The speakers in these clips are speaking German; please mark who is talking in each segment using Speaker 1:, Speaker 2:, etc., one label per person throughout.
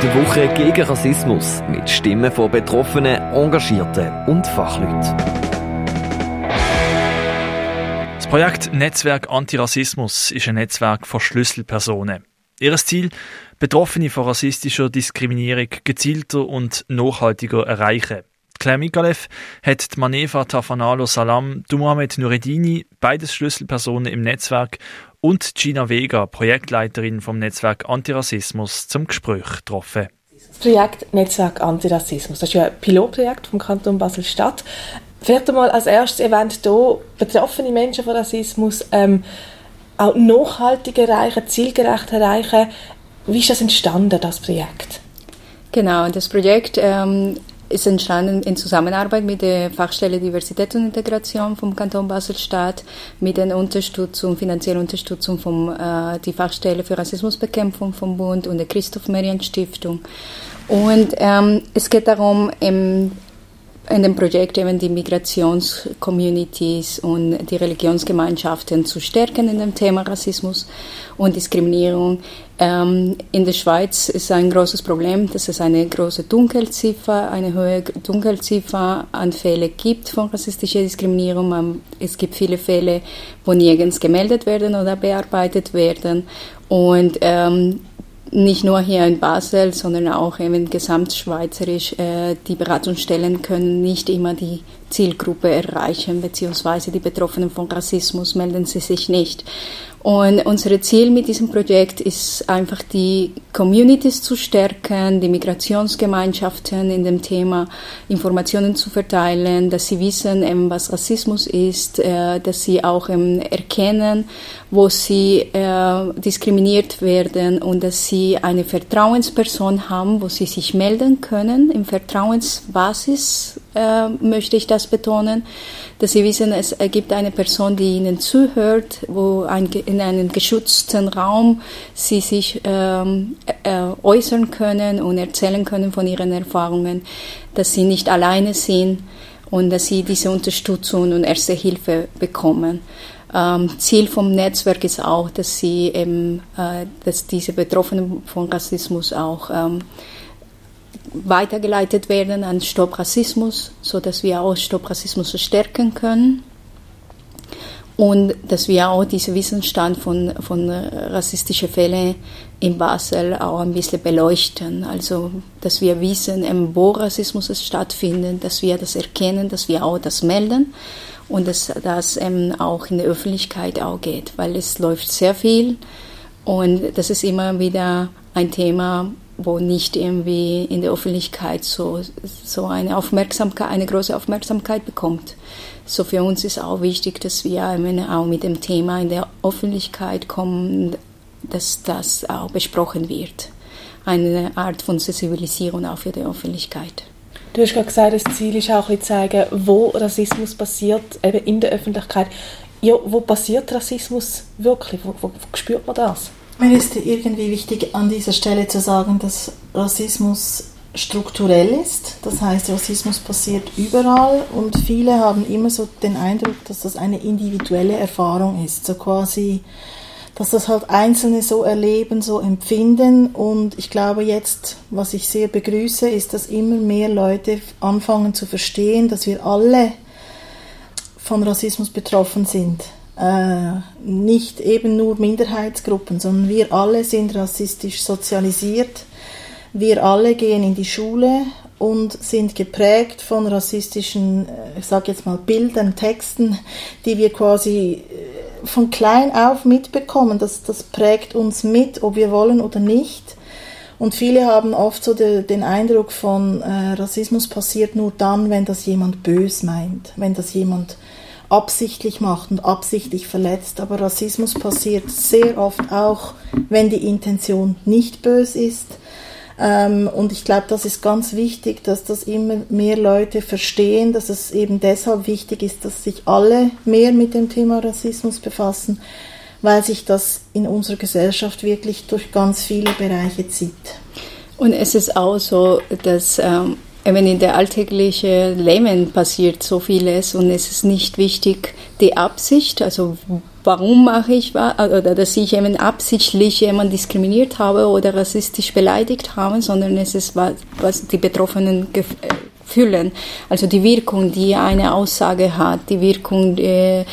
Speaker 1: Die Woche gegen Rassismus mit Stimmen von Betroffenen, Engagierten und Fachleuten.
Speaker 2: Das Projekt Netzwerk Antirassismus ist ein Netzwerk von Schlüsselpersonen. Ihr Ziel, Betroffene von rassistischer Diskriminierung gezielter und nachhaltiger erreichen. Claire Mikalev hat die Maneva Tafanalo Salam, du Mohamed Nureddini, beides Schlüsselpersonen im Netzwerk, und Gina Vega, Projektleiterin vom Netzwerk Antirassismus, zum Gespräch getroffen.
Speaker 3: Das Projekt Netzwerk Antirassismus, das ist ja ein Pilotprojekt vom Kanton Basel-Stadt. Vielleicht einmal als erstes Event hier, betroffene Menschen von Rassismus ähm, auch nachhaltig erreichen, zielgerecht erreichen. Wie ist das entstanden, das Projekt?
Speaker 4: Genau, das Projekt ähm, ist entstanden in Zusammenarbeit mit der Fachstelle Diversität und Integration vom Kanton Basel-Stadt, mit der Unterstützung, finanziellen Unterstützung von äh, die Fachstelle für Rassismusbekämpfung vom Bund und der Christoph Merian Stiftung. Und ähm, es geht darum, im in dem Projekt eben die Migrationscommunities und die Religionsgemeinschaften zu stärken in dem Thema Rassismus und Diskriminierung. Ähm, in der Schweiz ist ein großes Problem, dass es eine große Dunkelziffer, eine hohe Dunkelziffer an Fällen gibt von rassistischer Diskriminierung. Es gibt viele Fälle, wo nirgends gemeldet werden oder bearbeitet werden. Und ähm, nicht nur hier in Basel, sondern auch eben gesamtschweizerisch, äh, die Beratungsstellen können nicht immer die Zielgruppe erreichen, beziehungsweise die Betroffenen von Rassismus melden sie sich nicht. Und unser Ziel mit diesem Projekt ist einfach die Communities zu stärken, die Migrationsgemeinschaften in dem Thema Informationen zu verteilen, dass sie wissen, was Rassismus ist, äh, dass sie auch erkennen, wo sie äh, diskriminiert werden und dass sie eine Vertrauensperson haben, wo sie sich melden können. Im Vertrauensbasis äh, möchte ich das betonen, dass sie wissen, es gibt eine Person, die ihnen zuhört, wo ein, in einem geschützten Raum sie sich ähm, äh, äußern können und erzählen können von ihren Erfahrungen, dass sie nicht alleine sind und dass sie diese Unterstützung und erste Hilfe bekommen. Ähm, Ziel vom Netzwerk ist auch, dass sie eben, äh, dass diese Betroffenen von Rassismus auch ähm, weitergeleitet werden an Stopp Rassismus, so dass wir auch Stopp Rassismus verstärken können und dass wir auch diesen Wissensstand von, von rassistischen Fällen in Basel auch ein bisschen beleuchten. Also, dass wir wissen, wo Rassismus stattfindet, dass wir das erkennen, dass wir auch das melden und dass das eben auch in der Öffentlichkeit auch geht, weil es läuft sehr viel und das ist immer wieder ein Thema, wo nicht irgendwie in der Öffentlichkeit so, so eine Aufmerksamkeit, eine große Aufmerksamkeit bekommt. So für uns ist auch wichtig, dass wir auch mit dem Thema in der Öffentlichkeit kommen, dass das auch besprochen wird. Eine Art von Sensibilisierung auch für die Öffentlichkeit.
Speaker 3: Du hast gerade gesagt, das Ziel ist auch zu zeigen, wo Rassismus passiert, eben in der Öffentlichkeit. Ja, wo passiert Rassismus wirklich? Wo, wo, wo spürt man das?
Speaker 5: Mir ist irgendwie wichtig, an dieser Stelle zu sagen, dass Rassismus strukturell ist. Das heißt, Rassismus passiert überall und viele haben immer so den Eindruck, dass das eine individuelle Erfahrung ist. So quasi, dass das halt Einzelne so erleben, so empfinden. Und ich glaube jetzt, was ich sehr begrüße, ist, dass immer mehr Leute anfangen zu verstehen, dass wir alle von Rassismus betroffen sind nicht eben nur Minderheitsgruppen, sondern wir alle sind rassistisch sozialisiert. Wir alle gehen in die Schule und sind geprägt von rassistischen, äh, ich sage jetzt mal Bildern, Texten, die wir quasi äh, von klein auf mitbekommen. Das, das prägt uns mit, ob wir wollen oder nicht. Und viele haben oft so de, den Eindruck von äh, Rassismus passiert nur dann, wenn das jemand bös meint, wenn das jemand absichtlich macht und absichtlich verletzt. Aber Rassismus passiert sehr oft auch, wenn die Intention nicht bös ist. Ähm, und ich glaube, das ist ganz wichtig, dass das immer mehr Leute verstehen, dass es eben deshalb wichtig ist, dass sich alle mehr mit dem Thema Rassismus befassen, weil sich das in unserer Gesellschaft wirklich durch ganz viele Bereiche zieht.
Speaker 4: Und es ist auch so, dass ähm, wenn in der alltäglichen Leben passiert so vieles und es ist nicht wichtig, die Absicht, also warum mache ich was, oder dass ich jemand absichtlich jemand diskriminiert habe oder rassistisch beleidigt habe, sondern es ist was, was die Betroffenen äh, fühlen. Also die Wirkung, die eine Aussage hat, die Wirkung, die, äh,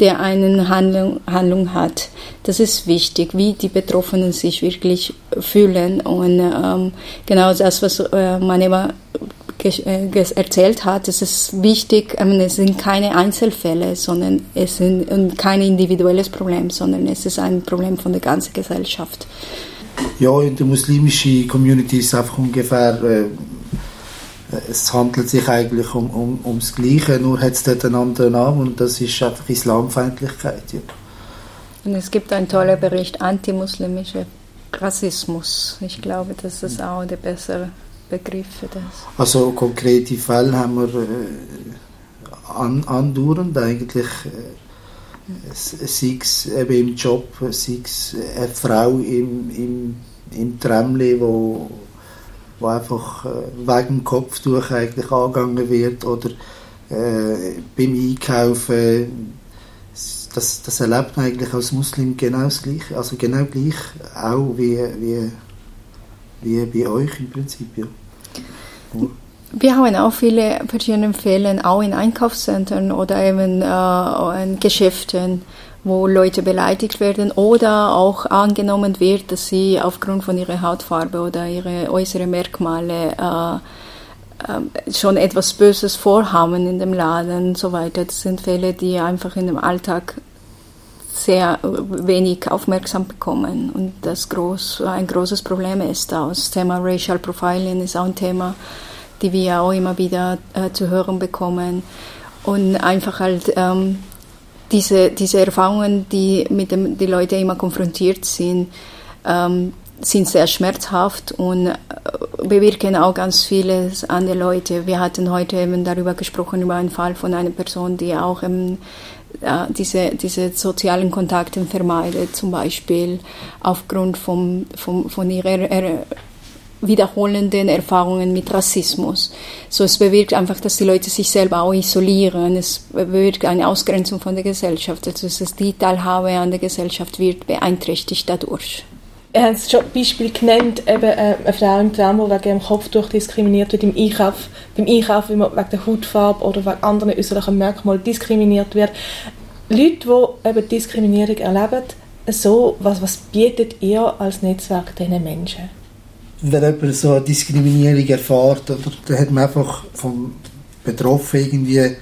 Speaker 4: der eine Handlung, Handlung hat. Das ist wichtig, wie die Betroffenen sich wirklich fühlen. Und ähm, genau das, was äh, man immer äh, erzählt hat, es ist wichtig, es sind keine Einzelfälle, sondern es sind kein individuelles Problem, sondern es ist ein Problem von der ganzen Gesellschaft.
Speaker 6: Ja, in der muslimischen Community ist es einfach ungefähr, äh, es handelt sich eigentlich um, um, ums Gleiche, nur hat es dort einen anderen Namen und das ist einfach Islamfeindlichkeit. Ja.
Speaker 4: Und es gibt einen tollen Bericht antimuslimischer Rassismus. Ich glaube, das ist auch der bessere Begriff für das.
Speaker 6: Also konkrete Fälle haben wir äh, an, andauernd eigentlich. Äh, sei es eben im Job, sei es eine Frau im, im, im Tramli, wo, wo einfach äh, wegen dem Kopftuch eigentlich angegangen wird oder äh, beim Einkaufen das, das erlebt man eigentlich als Muslim genau das Gleiche, also genau gleich auch wie, wie, wie bei euch im Prinzip, ja.
Speaker 4: Wir haben auch viele verschiedene Fälle, auch in Einkaufszentren oder eben äh, in Geschäften, wo Leute beleidigt werden oder auch angenommen wird, dass sie aufgrund von ihrer Hautfarbe oder ihre äußeren Merkmale äh, äh, schon etwas Böses vorhaben in dem Laden und so weiter. Das sind Fälle, die einfach in dem Alltag sehr wenig aufmerksam bekommen und das groß, ein großes Problem ist. Das Thema Racial Profiling ist auch ein Thema, die wir auch immer wieder äh, zu hören bekommen und einfach halt ähm, diese, diese Erfahrungen, die mit dem die Leute immer konfrontiert sind, ähm, sind sehr schmerzhaft und äh, bewirken auch ganz vieles an die Leute. Wir hatten heute eben darüber gesprochen, über einen Fall von einer Person, die auch im äh, diese, diese sozialen Kontakte vermeidet, zum Beispiel aufgrund vom, vom, von ihrer er, wiederholenden Erfahrungen mit Rassismus. So, es bewirkt einfach, dass die Leute sich selber auch isolieren. Es bewirkt eine Ausgrenzung von der Gesellschaft. Also dass die Teilhabe an der Gesellschaft wird beeinträchtigt dadurch.
Speaker 3: Ihr habt schon Beispiel genannt, eben äh, eine Frau im Tram, die wegen dem Kopftuch diskriminiert wird im Einkauf, beim Einkauf wegen der Hautfarbe oder wegen anderen äußerlichen Merkmalen diskriminiert wird. Leute, die eben Diskriminierung erleben, so, was, was bietet ihr als Netzwerk diesen Menschen?
Speaker 6: Wenn jemand so eine Diskriminierung erfährt, oder, dann hat man einfach vom Betroffenen irgendwie,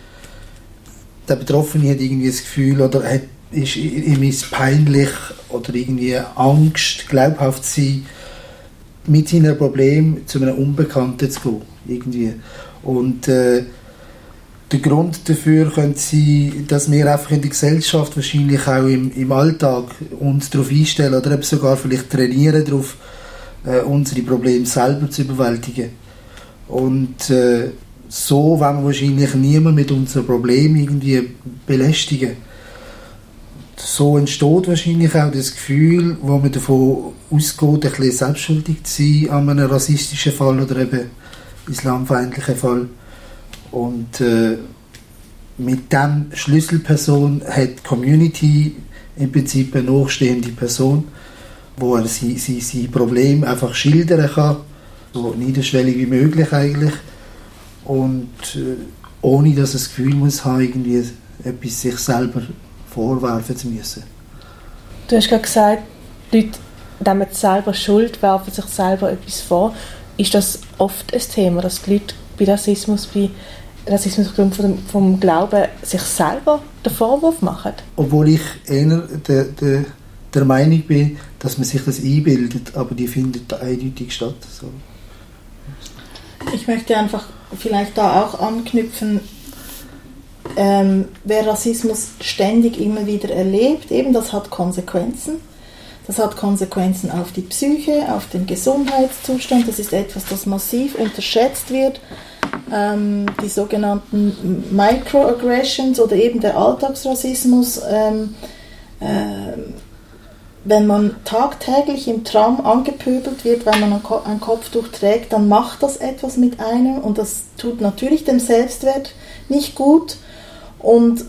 Speaker 6: der Betroffene hat irgendwie das Gefühl oder hat ist, ihm ist peinlich oder irgendwie Angst, glaubhaft zu sein, mit seinem Problem zu einem Unbekannten zu gehen. Irgendwie. Und äh, der Grund dafür könnte sein, dass wir einfach in der Gesellschaft, wahrscheinlich auch im, im Alltag, uns darauf einstellen oder eben sogar vielleicht trainieren darauf, äh, unsere Probleme selber zu überwältigen. Und äh, so wollen wir wahrscheinlich niemand mit unseren Problemen irgendwie belästigen so entsteht wahrscheinlich auch das Gefühl, wo man davon ausgeht, ein bisschen selbstschuldig zu sein an einem rassistischen Fall oder eben islamfeindlichen Fall. Und äh, mit dem Schlüsselperson hat die Community im Prinzip eine nachstehende Person, wo er sein, sein, sein Problem einfach schildern kann, so niederschwellig wie möglich eigentlich. Und äh, ohne dass er das Gefühl muss haben, irgendwie etwas sich selber vorwerfen zu müssen.
Speaker 3: Du hast gerade gesagt, die Leute nehmen selber Schuld, werfen sich selber etwas vor. Ist das oft ein Thema, dass die Leute bei Rassismus, bei Rassismus aufgrund vom, vom Glauben sich selber den Vorwurf machen?
Speaker 6: Obwohl ich eher der, der, der Meinung bin, dass man sich das einbildet, aber die findet eindeutig statt. So.
Speaker 5: Ich möchte einfach vielleicht da auch anknüpfen, ähm, wer Rassismus ständig immer wieder erlebt, eben das hat Konsequenzen. Das hat Konsequenzen auf die Psyche, auf den Gesundheitszustand. Das ist etwas, das massiv unterschätzt wird. Ähm, die sogenannten Microaggressions oder eben der Alltagsrassismus. Ähm, äh, wenn man tagtäglich im Tram angepöbelt wird, weil man ein Kopftuch trägt, dann macht das etwas mit einem und das tut natürlich dem Selbstwert nicht gut. Und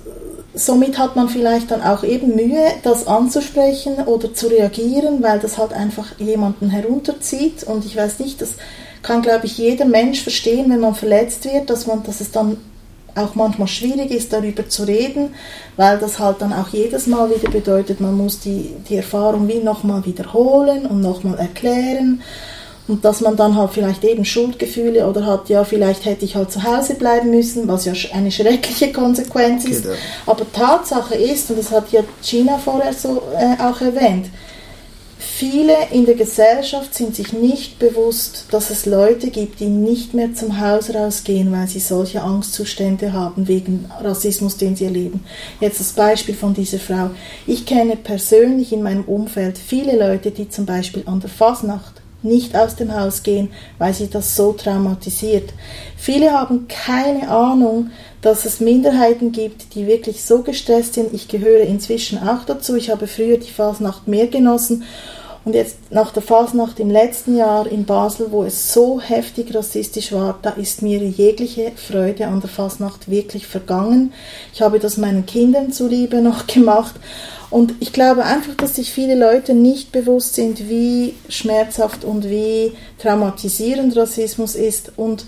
Speaker 5: somit hat man vielleicht dann auch eben Mühe, das anzusprechen oder zu reagieren, weil das halt einfach jemanden herunterzieht. Und ich weiß nicht, das kann, glaube ich, jeder Mensch verstehen, wenn man verletzt wird, dass, man, dass es dann auch manchmal schwierig ist, darüber zu reden, weil das halt dann auch jedes Mal wieder bedeutet, man muss die, die Erfahrung wie nochmal wiederholen und nochmal erklären und dass man dann halt vielleicht eben Schuldgefühle oder hat, ja, vielleicht hätte ich halt zu Hause bleiben müssen, was ja eine schreckliche Konsequenz ist. Genau. Aber Tatsache ist, und das hat ja China vorher so äh, auch erwähnt, Viele in der Gesellschaft sind sich nicht bewusst, dass es Leute gibt, die nicht mehr zum Haus rausgehen, weil sie solche Angstzustände haben wegen Rassismus, den sie erleben. Jetzt das Beispiel von dieser Frau. Ich kenne persönlich in meinem Umfeld viele Leute, die zum Beispiel an der Fasnacht nicht aus dem Haus gehen, weil sie das so traumatisiert. Viele haben keine Ahnung, dass es Minderheiten gibt, die wirklich so gestresst sind. Ich gehöre inzwischen auch dazu. Ich habe früher die Fasnacht mehr genossen. Und jetzt nach der Fasnacht im letzten Jahr in Basel, wo es so heftig rassistisch war, da ist mir jegliche Freude an der Fasnacht wirklich vergangen. Ich habe das meinen Kindern zuliebe noch gemacht. Und ich glaube einfach, dass sich viele Leute nicht bewusst sind, wie schmerzhaft und wie traumatisierend Rassismus ist. Und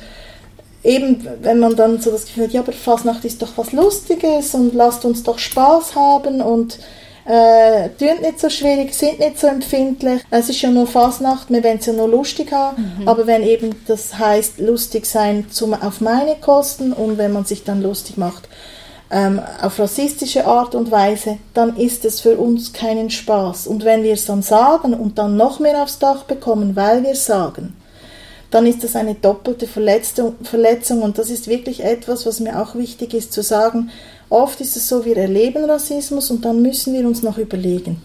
Speaker 5: eben, wenn man dann so das Gefühl hat, ja, aber Fasnacht ist doch was Lustiges und lasst uns doch Spaß haben und äh, tun nicht so schwierig, sind nicht so empfindlich. Es ist ja nur Fasnacht, wir wollen es ja nur lustig haben, mhm. aber wenn eben das heißt, lustig sein zum, auf meine Kosten und wenn man sich dann lustig macht, ähm, auf rassistische Art und Weise, dann ist es für uns keinen Spaß. Und wenn wir es dann sagen und dann noch mehr aufs Dach bekommen, weil wir sagen, dann ist das eine doppelte Verletzung, Verletzung und das ist wirklich etwas, was mir auch wichtig ist zu sagen. Oft ist es so, wir erleben Rassismus und dann müssen wir uns noch überlegen,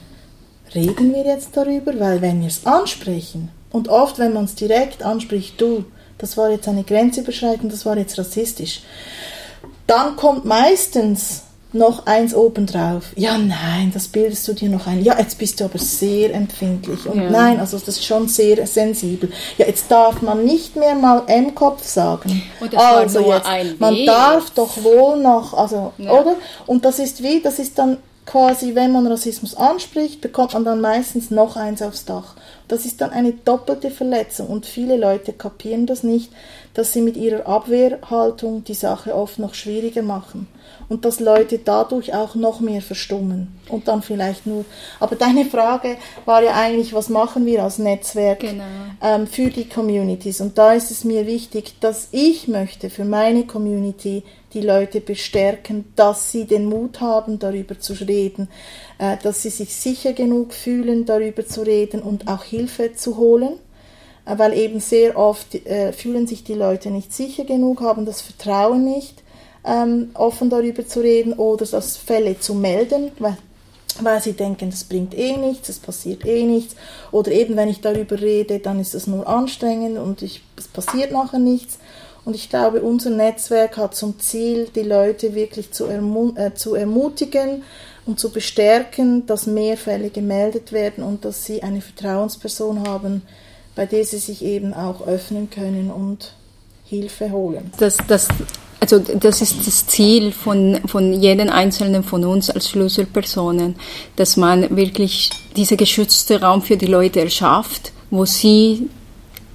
Speaker 5: reden wir jetzt darüber, weil wenn wir es ansprechen und oft, wenn man es direkt anspricht, du, das war jetzt eine Grenzüberschreitung, das war jetzt rassistisch, dann kommt meistens noch eins obendrauf. Ja, nein, das bildest du dir noch ein. Ja, jetzt bist du aber sehr empfindlich. Und ja. nein, also das ist schon sehr sensibel. Ja, jetzt darf man nicht mehr mal M-Kopf sagen.
Speaker 4: Und das also jetzt,
Speaker 5: man darf doch wohl noch, also, ja. oder? Und das ist wie, das ist dann quasi, wenn man Rassismus anspricht, bekommt man dann meistens noch eins aufs Dach. Das ist dann eine doppelte Verletzung und viele Leute kapieren das nicht, dass sie mit ihrer Abwehrhaltung die Sache oft noch schwieriger machen und dass Leute dadurch auch noch mehr verstummen und dann vielleicht nur. Aber deine Frage war ja eigentlich, was machen wir als Netzwerk genau. ähm, für die Communities? Und da ist es mir wichtig, dass ich möchte für meine Community die Leute bestärken, dass sie den Mut haben, darüber zu reden, äh, dass sie sich sicher genug fühlen, darüber zu reden und auch Hilfe zu holen äh, weil eben sehr oft äh, fühlen sich die Leute nicht sicher genug, haben das Vertrauen nicht ähm, offen darüber zu reden oder das Fälle zu melden, weil, weil sie denken, das bringt eh nichts, es passiert eh nichts. Oder eben, wenn ich darüber rede, dann ist es nur anstrengend und ich, es passiert nachher nichts. Und ich glaube, unser Netzwerk hat zum Ziel, die Leute wirklich zu, äh, zu ermutigen und zu bestärken, dass mehr Fälle gemeldet werden und dass sie eine Vertrauensperson haben, bei der sie sich eben auch öffnen können und Hilfe holen.
Speaker 4: Das, das also das ist das Ziel von, von jedem Einzelnen von uns als Schlüsselpersonen, dass man wirklich diese geschützte Raum für die Leute erschafft, wo sie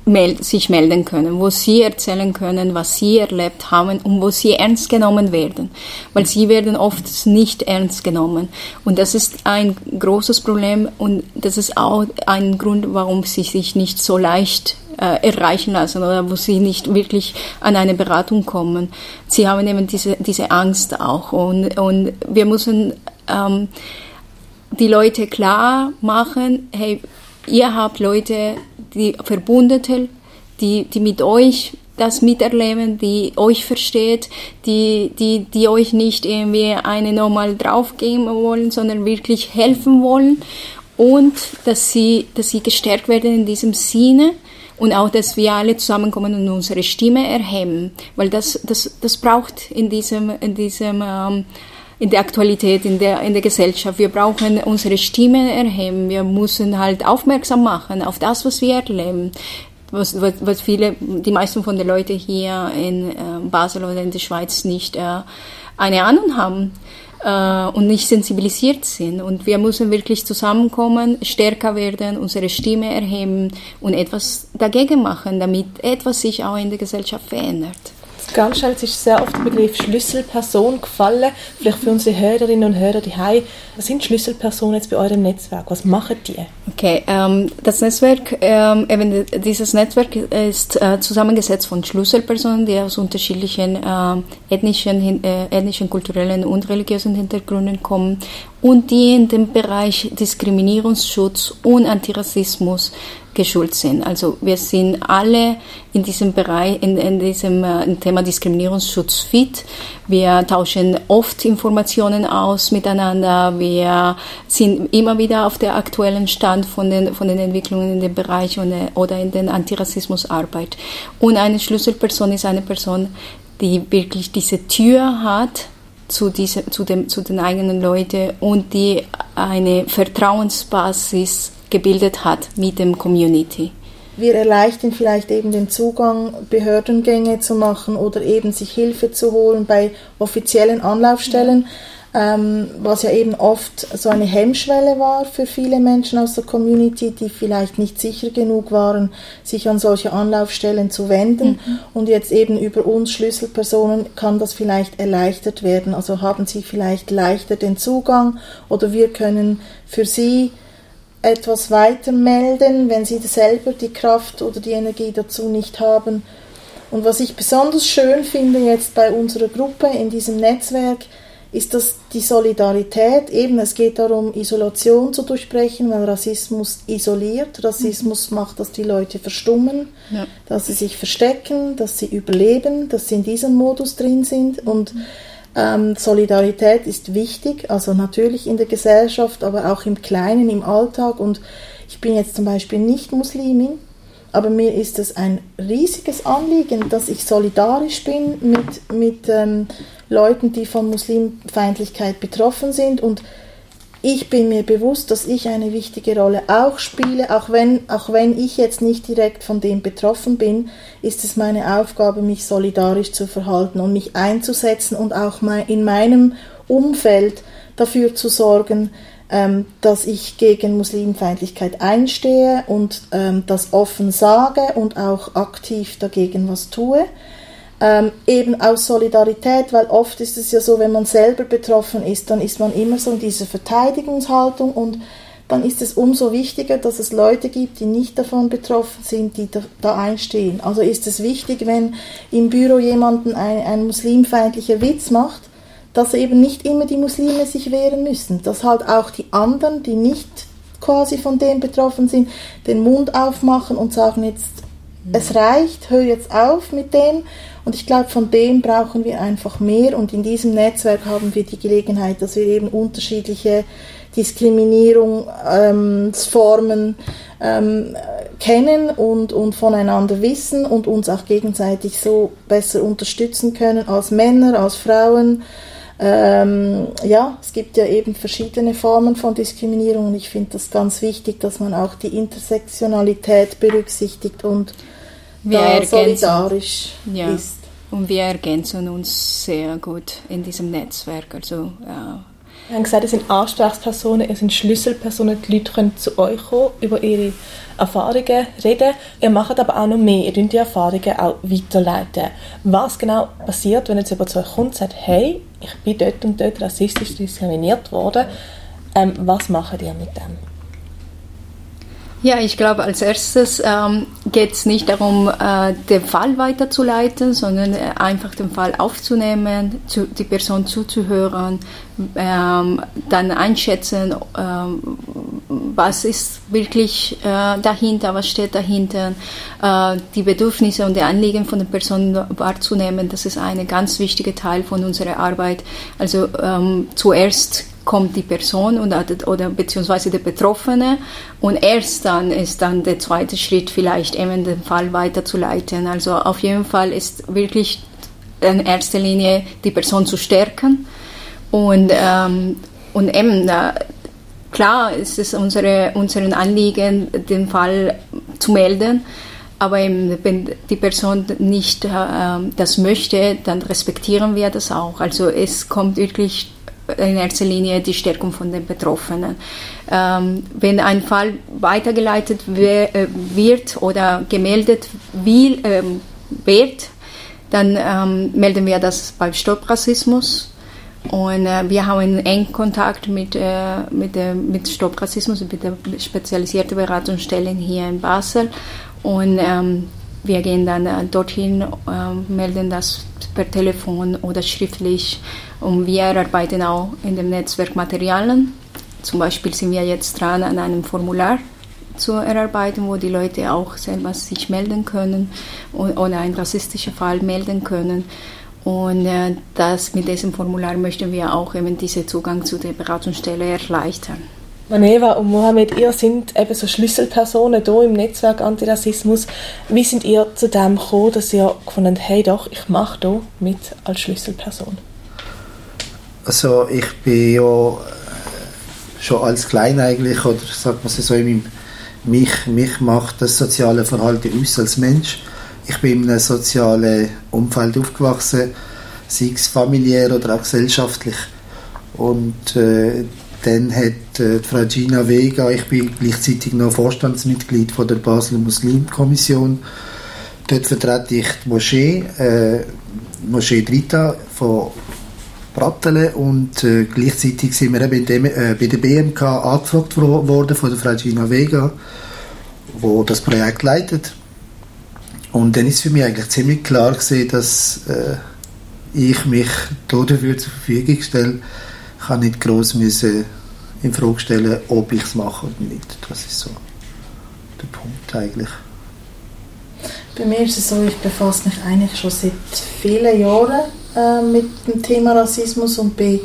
Speaker 4: meld, sich melden können, wo sie erzählen können, was sie erlebt haben und wo sie ernst genommen werden, weil sie werden oft nicht ernst genommen und das ist ein großes Problem und das ist auch ein Grund, warum sie sich nicht so leicht äh, erreichen lassen oder wo sie nicht wirklich an eine Beratung kommen. Sie haben eben diese, diese Angst auch und, und wir müssen ähm, die Leute klar machen, hey, ihr habt Leute, die Verbündete, die, die mit euch das miterleben, die euch versteht, die, die, die euch nicht irgendwie eine normal draufgeben wollen, sondern wirklich helfen wollen. Und dass sie, dass sie gestärkt werden in diesem Sinne und auch, dass wir alle zusammenkommen und unsere Stimme erheben, weil das, das, das braucht in diesem, in diesem, ähm, in der Aktualität, in der, in der Gesellschaft. Wir brauchen unsere Stimme erheben. Wir müssen halt aufmerksam machen auf das, was wir erleben. Was, was, was viele, die meisten von den Leuten hier in äh, Basel oder in der Schweiz nicht äh, eine Ahnung haben. äh, und nicht sensibilisiert sind. Und wir müssen wirklich zusammenkommen, stärker werden, unsere Stimme erheben und etwas dagegen machen, damit etwas sich auch in der Gesellschaft verändert.
Speaker 3: Ganz schnell, es ist sehr oft der Begriff Schlüsselperson gefallen. Vielleicht für unsere Hörerinnen und Hörer die Was sind Schlüsselpersonen jetzt bei eurem Netzwerk? Was machen die?
Speaker 4: Okay, ähm, das Netzwerk, ähm, eben dieses Netzwerk ist äh, zusammengesetzt von Schlüsselpersonen, die aus unterschiedlichen äh, ethnischen, äh, ethnischen, kulturellen und religiösen Hintergründen kommen und die in dem Bereich Diskriminierungsschutz und Antirassismus geschult sind. Also wir sind alle in diesem Bereich, in, in diesem äh, Thema Diskriminierungsschutz fit. Wir tauschen oft Informationen aus miteinander. Wir sind immer wieder auf der aktuellen Stand von den, von den Entwicklungen in dem Bereich und, äh, oder in der Antirassismusarbeit. Und eine Schlüsselperson ist eine Person, die wirklich diese Tür hat zu, diese, zu, dem, zu den eigenen Leuten und die eine Vertrauensbasis gebildet hat mit dem Community.
Speaker 5: Wir erleichtern vielleicht eben den Zugang, Behördengänge zu machen oder eben sich Hilfe zu holen bei offiziellen Anlaufstellen, ähm, was ja eben oft so eine Hemmschwelle war für viele Menschen aus der Community, die vielleicht nicht sicher genug waren, sich an solche Anlaufstellen zu wenden. Mhm. Und jetzt eben über uns Schlüsselpersonen kann das vielleicht erleichtert werden. Also haben sie vielleicht leichter den Zugang oder wir können für sie etwas weiter melden, wenn sie selber die Kraft oder die Energie dazu nicht haben. Und was ich besonders schön finde jetzt bei unserer Gruppe in diesem Netzwerk, ist dass die Solidarität. Eben, es geht darum, Isolation zu durchbrechen, weil Rassismus isoliert. Rassismus mhm. macht, dass die Leute verstummen, ja. dass sie sich verstecken, dass sie überleben, dass sie in diesem Modus drin sind. Und mhm ähm, Solidarität ist wichtig, also natürlich in der Gesellschaft, aber auch im Kleinen, im Alltag. Und ich bin jetzt zum Beispiel nicht Muslimin, aber mir ist es ein riesiges Anliegen, dass ich solidarisch bin mit, mit ähm, Leuten, die von Muslimfeindlichkeit betroffen sind. Und ich bin mir bewusst, dass ich eine wichtige Rolle auch spiele, auch wenn, auch wenn ich jetzt nicht direkt von dem betroffen bin, ist es meine Aufgabe, mich solidarisch zu verhalten und mich einzusetzen und auch in meinem Umfeld dafür zu sorgen, dass ich gegen Muslimfeindlichkeit einstehe und ähm, das offen sage und auch aktiv dagegen was tue ähm, eben aus Solidarität, weil oft ist es ja so, wenn man selber betroffen ist, dann ist man immer so in dieser Verteidigungshaltung und dann ist es umso wichtiger, dass es Leute gibt, die nicht davon betroffen sind, die da, da einstehen. Also ist es wichtig, wenn im Büro jemanden ein, ein muslimfeindlicher Witz macht, dass eben nicht immer die Muslime sich wehren müssen, dass halt auch die anderen, die nicht quasi von dem betroffen sind, den Mund aufmachen und sagen jetzt, es reicht, hör jetzt auf mit dem und ich glaube, von dem brauchen wir einfach mehr. Und in diesem Netzwerk haben wir die Gelegenheit, dass wir eben unterschiedliche Diskriminierungsformen ähm, kennen und, und voneinander wissen und uns auch gegenseitig so besser unterstützen können als Männer, als Frauen. Ähm, ja, es gibt ja eben verschiedene Formen von Diskriminierung und ich finde das ganz wichtig, dass man auch die Intersektionalität berücksichtigt und wir da solidarisch
Speaker 4: ja. ist. Und wir ergänzen uns sehr gut in diesem Netzwerk. Also, ja.
Speaker 3: Wir haben gesagt, ihr sind Ansprechpersonen, ihr sind Schlüsselpersonen. Die Leute können zu euch kommen, über ihre Erfahrungen reden. Ihr macht aber auch noch mehr. Ihr könnt die Erfahrungen auch weiterleiten. Was genau passiert, wenn jetzt jemand zu euch kommt und sagt, hey, ich bin dort und dort rassistisch diskriminiert worden. Ähm, was machen ihr mit dem?
Speaker 4: Ja, ich glaube, als erstes ähm, geht es nicht darum, äh, den Fall weiterzuleiten, sondern äh, einfach den Fall aufzunehmen, zu, die Person zuzuhören, ähm, dann einschätzen, ähm, was ist wirklich äh, dahinter, was steht dahinter, äh, die Bedürfnisse und die Anliegen von der Person wahrzunehmen. Das ist ein ganz wichtiger Teil von unserer Arbeit. Also ähm, zuerst kommt die Person und, oder beziehungsweise der Betroffene und erst dann ist dann der zweite Schritt vielleicht eben den Fall weiterzuleiten. Also auf jeden Fall ist wirklich in erster Linie die Person zu stärken und, ähm, und eben äh, klar ist es unsere, unseren Anliegen, den Fall zu melden. Aber wenn die Person nicht äh, das möchte, dann respektieren wir das auch. Also es kommt wirklich in erster Linie die Stärkung von den Betroffenen. Ähm, wenn ein Fall weitergeleitet äh, wird oder gemeldet will, ähm, wird, dann ähm, melden wir das beim Stopp Rassismus. Und äh, wir haben engen Kontakt mit, äh, mit, äh, mit Stopp Rassismus, mit der spezialisierten Beratungsstellen hier in Basel. Und ähm, wir gehen dann äh, dorthin, äh, melden das per Telefon oder schriftlich und wir arbeiten auch in dem Netzwerk Materialien. Zum Beispiel sind wir jetzt dran an einem Formular zu erarbeiten, wo die Leute auch selber sich melden können oder einen rassistischen Fall melden können. Und äh, das, mit diesem Formular möchten wir auch eben diesen Zugang zu der Beratungsstelle erleichtern.
Speaker 3: Maneva und Mohamed, ihr sind eben so Schlüsselpersonen hier im Netzwerk Antirassismus. Wie sind ihr zu dem gekommen, dass ihr gefunden habt, hey doch, ich mache hier mit als Schlüsselperson?
Speaker 6: Also ich bin ja äh, schon als klein eigentlich, oder sagt man so, in meinem, mich, mich macht das soziale Verhalten aus als Mensch. Ich bin in einem sozialen Umfeld aufgewachsen, sei es familiär oder auch gesellschaftlich. Und äh, dann hat äh, Frau Gina Vega, ich bin gleichzeitig noch Vorstandsmitglied von der Basel Muslimkommission, dort vertrete ich die Moschee, äh, Moschee Drita von Brattele und äh, gleichzeitig sind wir eben dem, äh, bei der BMK angefragt worden von der Frau Gina Vega, wo das Projekt leitet. Und dann ist für mich eigentlich ziemlich klar gesehen, dass äh, ich mich dafür zur Verfügung stelle, ich habe nicht groß müssen in Frage stellen, ob ich es mache oder nicht. Das ist so der Punkt eigentlich.
Speaker 5: Bei mir ist es so, ich befasse mich eigentlich schon seit vielen Jahren äh, mit dem Thema Rassismus und bin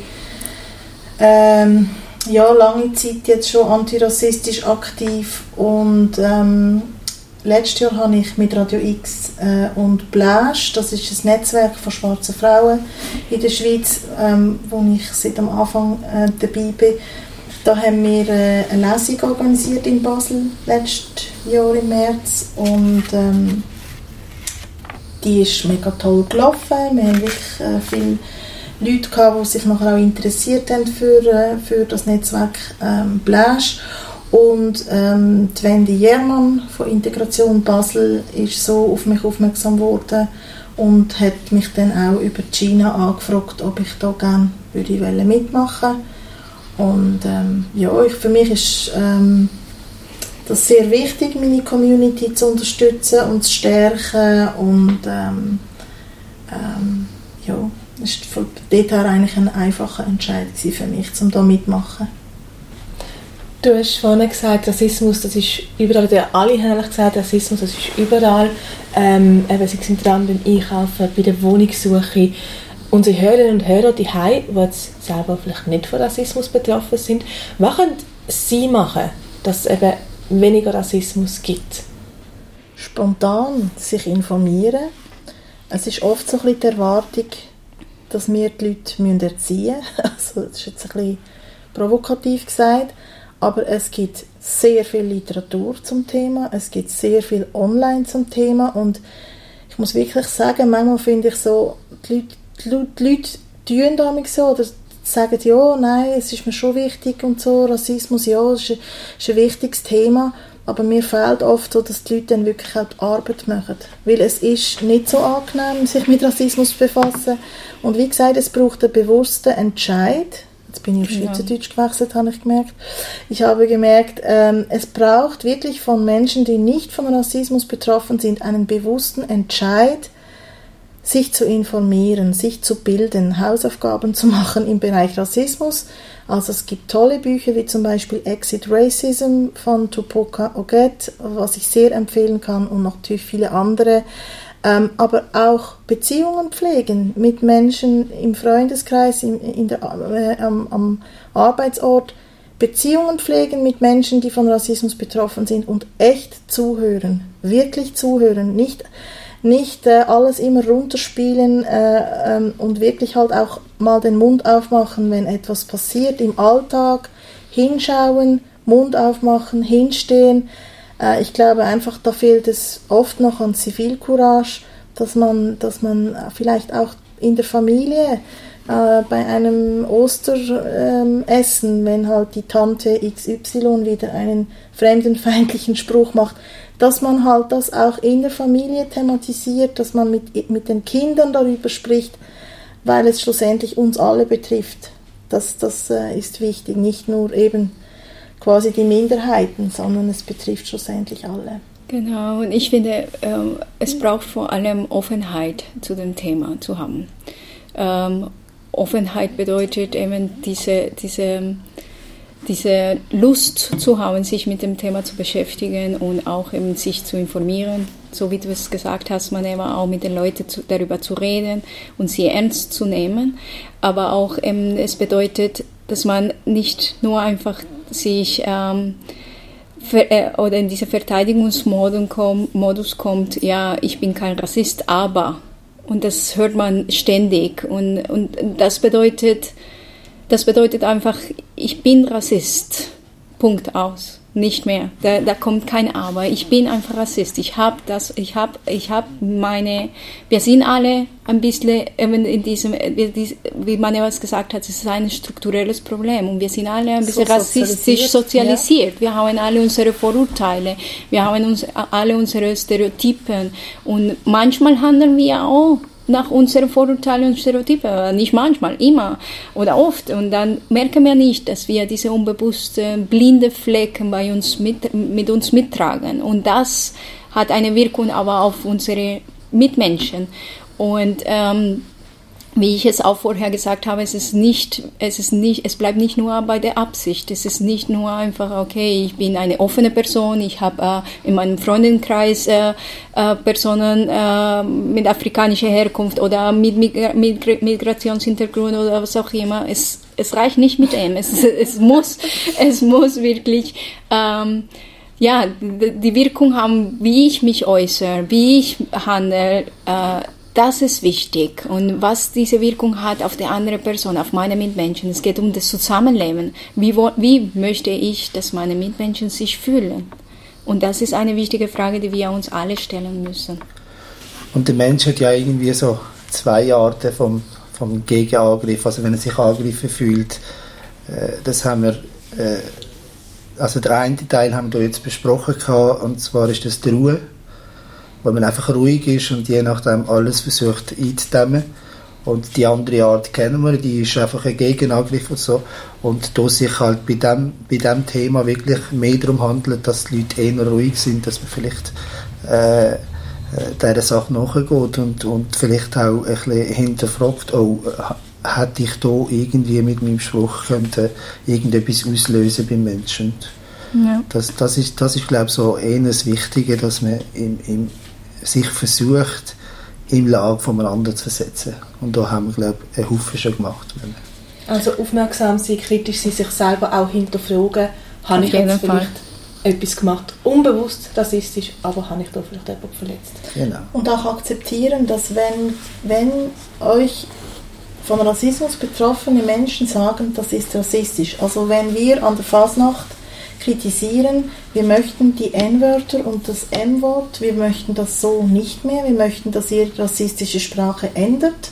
Speaker 5: ähm, ja, lange Zeit jetzt schon antirassistisch aktiv und ähm, letztes Jahr habe ich mit Radio X äh, und Blash, das ist ein Netzwerk von schwarzen Frauen in der Schweiz, ähm, wo ich seit am Anfang äh, dabei bin. Da haben wir äh, eine Lesung organisiert in Basel letztes Jahr im März und ähm, die ist mega toll gelaufen. Wir haben wirklich äh, viele Leute gehabt, die sich nachher auch interessiert haben für, äh, für das Netzwerk ähm, Blash. Und ähm, die Wendy Jermann von Integration Basel ist so auf mich aufmerksam geworden und hat mich dann auch über China angefragt, ob ich da gerne würde mitmachen Und ähm, ja, ich, für mich ist ähm, das sehr wichtig, meine Community zu unterstützen und zu stärken und ähm, ähm, ja, das war von dort her eigentlich ein einfacher Entscheid für mich, um da mitmachen.
Speaker 3: Du hast vorhin gesagt, Rassismus, das ist überall, oder alle haben eigentlich gesagt, Rassismus, das ist überall. Ähm, eben, sie sind dran beim Einkaufen, bei der Wohnungssuche. Unsere Hörerinnen und Hörer, die Hai, die selber vielleicht nicht von Rassismus betroffen sind, was können sie machen, dass eben weniger Rassismus gibt?
Speaker 5: Spontan sich informieren. Es ist oft so ein bisschen die Erwartung, dass wir die Leute erziehen müssen. Also, das ist jetzt ein bisschen provokativ gesagt aber es gibt sehr viel Literatur zum Thema, es gibt sehr viel online zum Thema und ich muss wirklich sagen, manchmal finde ich so, die Leute, die Leute, tun damit so oder sagen, ja, nein, es ist mir schon wichtig und so, Rassismus, ja, ist, ist ein wichtiges Thema, aber mir fehlt oft so, dass die Leute dann wirklich auch die Arbeit machen. Weil es ist nicht so angenehm, sich mit Rassismus zu befassen. Und wie gesagt, es braucht einen bewussten Entscheid, Jetzt bin ich auf genau. Schweizerdeutsch gewechselt, habe ich gemerkt. Ich habe gemerkt, ähm, es braucht wirklich von Menschen, die nicht von Rassismus betroffen sind, einen bewussten Entscheid, sich zu informieren, sich zu bilden, Hausaufgaben zu machen im Bereich Rassismus. Also es gibt tolle Bücher wie zum Beispiel Exit Racism von Tupoka Oget, was ich sehr empfehlen kann und natürlich viele andere. Ähm, aber auch Beziehungen pflegen mit Menschen im Freundeskreis, in, in der, äh, am, am Arbeitsort. Beziehungen pflegen mit Menschen, die von Rassismus betroffen sind und echt zuhören, wirklich zuhören, nicht, nicht äh, alles immer runterspielen äh, ähm, und wirklich halt auch mal den Mund aufmachen, wenn etwas passiert im Alltag, hinschauen, Mund aufmachen, hinstehen, äh, ich glaube einfach, da fehlt es oft noch an Zivilcourage, dass man, dass man vielleicht auch in der Familie äh, bei einem Osteressen, ähm, wenn halt die Tante XY wieder einen fremdenfeindlichen Spruch macht, dass man halt das auch in der Familie thematisiert, dass man mit, mit den Kindern darüber spricht, weil es schlussendlich uns alle betrifft. Das, das äh, ist wichtig, nicht nur eben quasi die Minderheiten, sondern es betrifft schlussendlich alle.
Speaker 4: Genau, und ich finde, äh, es braucht vor allem Offenheit zu dem Thema zu haben. Ähm, Offenheit bedeutet eben diese, diese, diese Lust zu haben, sich mit dem Thema zu beschäftigen und auch eben sich zu informieren. So wie du es gesagt hast, man eben auch mit den Leuten zu, darüber zu reden und sie ernst zu nehmen. Aber auch eben, es bedeutet, dass man nicht nur einfach sich ähm, äh, oder in diesen Verteidigungsmodus kommt, Modus kommt, ja, ich bin kein Rassist, aber. Und das hört man ständig. Und, und das bedeutet, das bedeutet einfach, ich bin Rassist. Punkt aus nicht mehr. Da, da kommt kein Aber. Ich bin einfach Rassist. Ich habe das, ich habe, ich habe meine, wir sind alle ein bisschen in diesem, wie man ja was gesagt hat, es ist ein strukturelles Problem und wir sind alle ein bisschen so rassistisch sozialisiert. Ja. Wir haben alle unsere Vorurteile, wir haben uns alle unsere Stereotypen und manchmal handeln wir auch nach unseren Vorurteilen und Stereotypen. Nicht manchmal, immer oder oft. Und dann merken wir nicht, dass wir diese unbewussten blinde Flecken bei uns mit, mit uns mittragen. Und das hat eine Wirkung aber auf unsere Mitmenschen. Und ähm, wie ich es auch vorher gesagt habe, es ist nicht, es ist nicht, es bleibt nicht nur bei der Absicht. Es ist nicht nur einfach, okay, ich bin eine offene Person, ich habe äh, in meinem Freundenkreis äh, äh, Personen äh, mit afrikanischer Herkunft oder mit Migra Migrationshintergrund oder was auch immer. Es, es reicht nicht mit dem. Es, es muss, es muss wirklich, ähm, ja, die Wirkung haben, wie ich mich äußere, wie ich handle, äh, das ist wichtig und was diese Wirkung hat auf die andere Person, auf meine Mitmenschen. Es geht um das Zusammenleben. Wie, wie möchte ich, dass meine Mitmenschen sich fühlen? Und das ist eine wichtige Frage, die wir uns alle stellen müssen.
Speaker 6: Und der Mensch hat ja irgendwie so zwei Arten vom, vom Gegenangriff, also wenn er sich angegriffen fühlt. Äh, das haben wir, äh, also der eine Teil haben wir jetzt besprochen und zwar ist das die Ruhe weil man einfach ruhig ist und je nachdem alles versucht einzudämmen. Und die andere Art kennen wir, die ist einfach ein Gegenangriff und so. Und da sich halt bei dem, bei dem Thema wirklich mehr darum handelt, dass die Leute eher ruhig sind, dass man vielleicht äh, äh dieser Sache nachgeht und, und vielleicht auch ein bisschen hinterfragt, oh, hätte ich da irgendwie mit meinem Spruch könnte irgendetwas auslösen beim Menschen. Ja. Das, das ist, das ist glaube ich, so das Wichtige, dass man im, im, sich versucht, im Lage von einem anderen zu versetzen. Und da haben wir, glaube ich, einen Haufen schon gemacht.
Speaker 3: Also aufmerksam sein, kritisch sein, sich selber auch hinterfragen, habe ich jetzt vielleicht etwas gemacht, unbewusst rassistisch, aber habe ich da vielleicht jemanden verletzt.
Speaker 5: Genau. Und auch akzeptieren, dass wenn, wenn euch von Rassismus betroffene Menschen sagen, das ist rassistisch. Also wenn wir an der Fasnacht kritisieren, wir möchten die N-Wörter und das M-Wort, wir möchten das so nicht mehr, wir möchten, dass ihr rassistische Sprache ändert,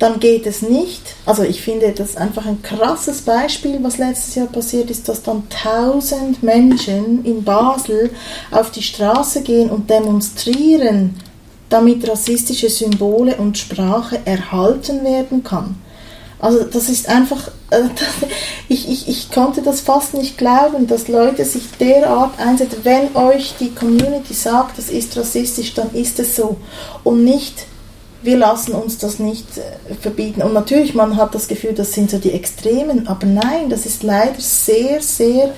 Speaker 5: dann geht es nicht. Also ich finde das einfach ein krasses Beispiel, was letztes Jahr passiert ist, dass dann tausend Menschen in Basel auf die Straße gehen und demonstrieren, damit rassistische Symbole und Sprache erhalten werden kann. Also das ist einfach, äh, ich, ich, ich konnte das fast nicht glauben, dass Leute sich derart einsetzen. Wenn euch die Community sagt, das ist rassistisch, dann ist es so. Und nicht, wir lassen uns das nicht äh, verbieten. Und natürlich, man hat das Gefühl, das sind so die Extremen, aber nein, das ist leider sehr, sehr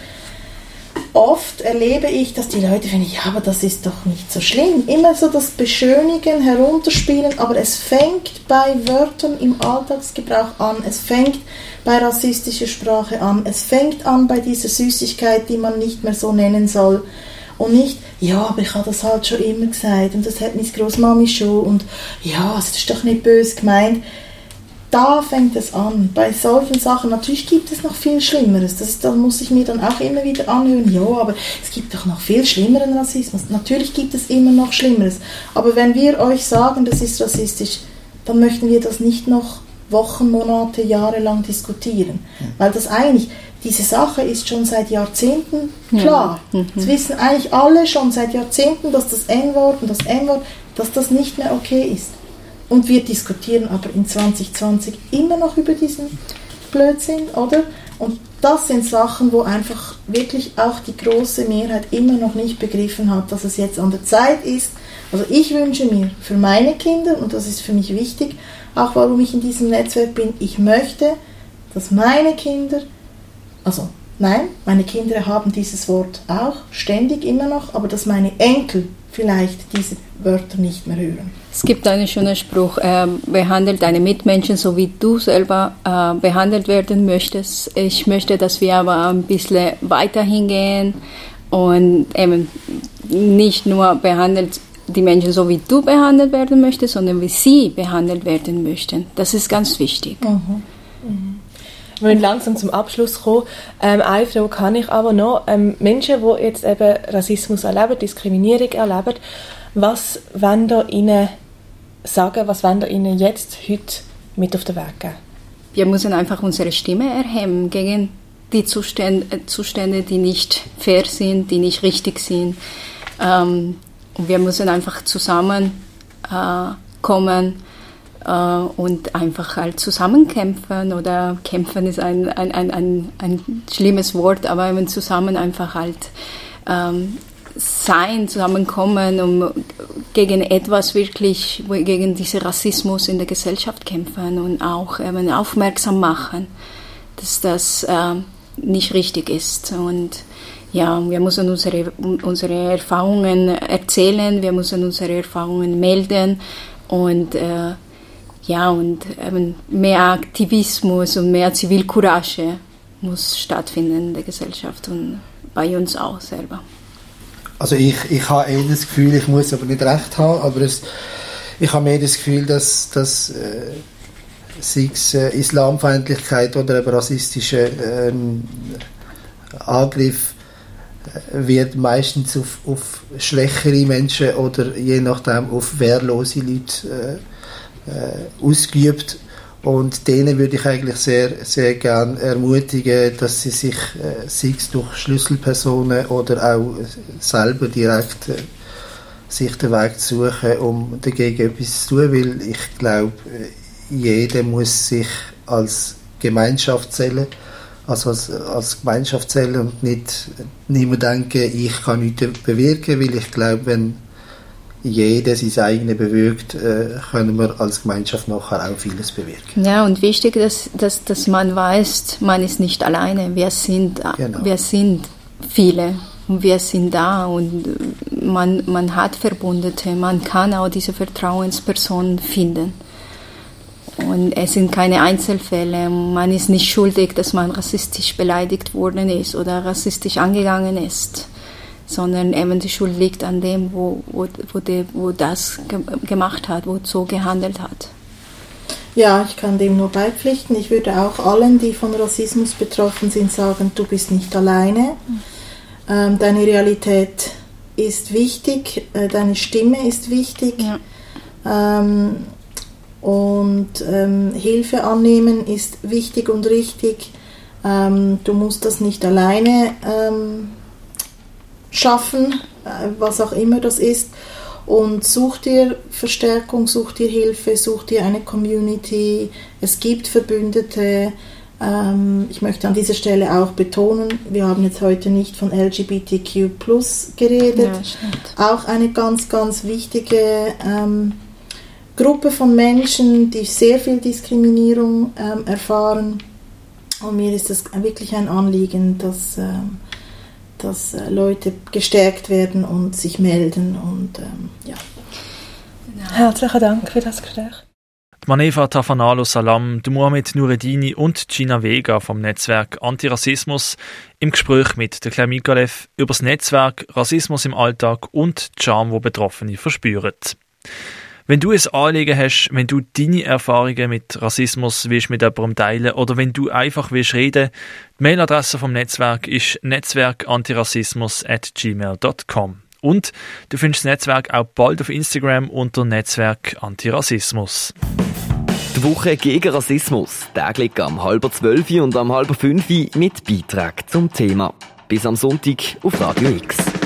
Speaker 5: oft erlebe ich, dass die Leute finden, ja, aber das ist doch nicht so schlimm. Immer so das Beschönigen, Herunterspielen, aber es fängt bei Wörtern im Alltagsgebrauch an, es fängt bei rassistischer Sprache an, es fängt an bei dieser Süßigkeit, die man nicht mehr so nennen soll. Und nicht, ja, aber ich habe das halt schon immer gesagt und das hat meine Großmami schon und ja, das ist doch nicht böse gemeint da fängt es an. Bei solchen Sachen, natürlich gibt es noch viel Schlimmeres. Das ist, da muss ich mir dann auch immer wieder anhören, ja, aber es gibt doch noch viel schlimmeren Rassismus. Natürlich gibt es immer noch Schlimmeres. Aber wenn wir euch sagen, das ist rassistisch, dann möchten wir das nicht noch Wochen, Monate, Jahre lang diskutieren. Weil das eigentlich, diese Sache ist schon seit Jahrzehnten klar.
Speaker 4: Mhm.
Speaker 5: Das wissen eigentlich alle schon seit Jahrzehnten, dass das N-Wort und das M-Wort, dass das nicht mehr okay ist. Und wir diskutieren aber in 2020 immer noch über diesen Blödsinn, oder? Und das sind Sachen, wo einfach wirklich auch die große Mehrheit immer noch nicht begriffen hat, dass es jetzt an der Zeit ist. Also ich wünsche mir für meine Kinder, und das ist für mich wichtig, auch warum ich in diesem Netzwerk bin, ich möchte, dass meine Kinder, also nein, meine Kinder haben dieses Wort auch ständig immer noch, aber dass meine Enkel vielleicht diese Wörter nicht mehr hören.
Speaker 4: Es gibt einen schönen Spruch, äh, behandelt deine Mitmenschen so, wie du selber äh, behandelt werden möchtest. Ich möchte, dass wir aber ein bisschen weiter hingehen und eben nicht nur behandelt die Menschen so, wie du behandelt werden möchtest, sondern wie sie behandelt werden möchten. Das ist ganz wichtig.
Speaker 3: Wir müssen langsam zum Abschluss kommen. Ähm, eine Frage kann ich aber noch. Ähm, Menschen, die jetzt eben Rassismus erleben, Diskriminierung erleben, was wollen ihr ihnen sagen, was wollen ihr ihnen jetzt, heute mit auf den Weg geben?
Speaker 4: Wir müssen einfach unsere Stimme erheben gegen die Zustände, äh, Zustände die nicht fair sind, die nicht richtig sind. Ähm, wir müssen einfach zusammen äh, kommen äh, und einfach halt zusammenkämpfen oder kämpfen ist ein, ein, ein, ein, ein schlimmes Wort, aber eben zusammen einfach halt ähm, sein, zusammenkommen, um gegen etwas wirklich, gegen diesen Rassismus in der Gesellschaft kämpfen und auch eben aufmerksam machen, dass das äh, nicht richtig ist. Und ja, wir müssen unsere, unsere Erfahrungen erzählen, wir müssen unsere Erfahrungen melden und äh, ja, und eben mehr Aktivismus und mehr Zivilcourage muss stattfinden in der Gesellschaft und bei uns auch selber.
Speaker 6: Also ich, ich habe eher das Gefühl, ich muss aber nicht recht haben, aber es, ich habe mehr das Gefühl, dass, dass äh, sei es äh, Islamfeindlichkeit oder eben rassistische ähm, Angriff äh, wird meistens auf, auf schwächere Menschen oder je nachdem auf wehrlose Leute äh, äh, ausgeübt. Und denen würde ich eigentlich sehr, sehr gern ermutigen, dass sie sich, äh, sei es durch Schlüsselpersonen oder auch selber direkt äh, sich den Weg zu suchen, um dagegen etwas zu tun, weil ich glaube, jeder muss sich als Gemeinschaft zählen, also als, als Gemeinschaft zählen und nicht, nicht mehr denken, ich kann nichts bewirken, weil ich glaube, wenn jeder sein eigenes bewirkt, äh, können wir als Gemeinschaft nachher auch vieles bewirken.
Speaker 4: Ja, und wichtig, dass, dass, dass man weiß, man ist nicht alleine. Wir sind,
Speaker 6: Genau.
Speaker 4: wir sind viele und wir sind da und man, man hat Verbündete, man kann auch diese Vertrauenspersonen finden. Und es sind keine Einzelfälle. Man ist nicht schuldig, dass man rassistisch beleidigt worden ist oder rassistisch angegangen ist, sondern eben die Schuld liegt an dem, wo, wo, wo, die, wo das ge gemacht hat, wo so gehandelt hat.
Speaker 5: Ja, ich kann dem nur beipflichten. Ich würde auch allen, die von Rassismus betroffen sind, sagen, du bist nicht alleine. Ähm, deine Realität ist wichtig, äh, deine Stimme ist wichtig.
Speaker 4: Ja.
Speaker 5: Ähm, und ähm, Hilfe annehmen ist wichtig und richtig. Ähm, du musst das nicht alleine ähm, schaffen, äh, was auch immer das ist. Und such dir Verstärkung, such dir Hilfe, such dir eine Community. Es gibt Verbündete. Ähm, ich möchte an dieser Stelle auch betonen, wir haben jetzt heute nicht von LGBTQ geredet.
Speaker 4: Ja,
Speaker 5: auch eine ganz, ganz wichtige ähm, Gruppe von Menschen, die sehr viel Diskriminierung ähm, erfahren. Und mir ist es wirklich ein Anliegen, dass, ähm, dass äh, Leute gestärkt werden und sich melden. Und ähm, ja.
Speaker 3: Herzlichen Dank für das Gespräch.
Speaker 2: Maneva Tafanalo Salam, Mohamed Nureddini und Gina Vega vom Netzwerk Antirassismus im Gespräch mit der Claire Mikalev über das Netzwerk Rassismus im Alltag und die Charme, wo Betroffene verspüren. Wenn du ein Anliegen hast, wenn du deine Erfahrungen mit Rassismus willst mit jemandem teilen oder wenn du einfach willst reden, die Mailadresse vom Netzwerk ist netzwerkantirassismus@gmail.com. Und du findest das Netzwerk auch bald auf Instagram unter Netzwerk Antirassismus.
Speaker 1: Die Woche gegen Rassismus. Täglich am halber zwölf und am halber fünf mit Beitrag zum Thema. Bis am Sonntag auf Radio X.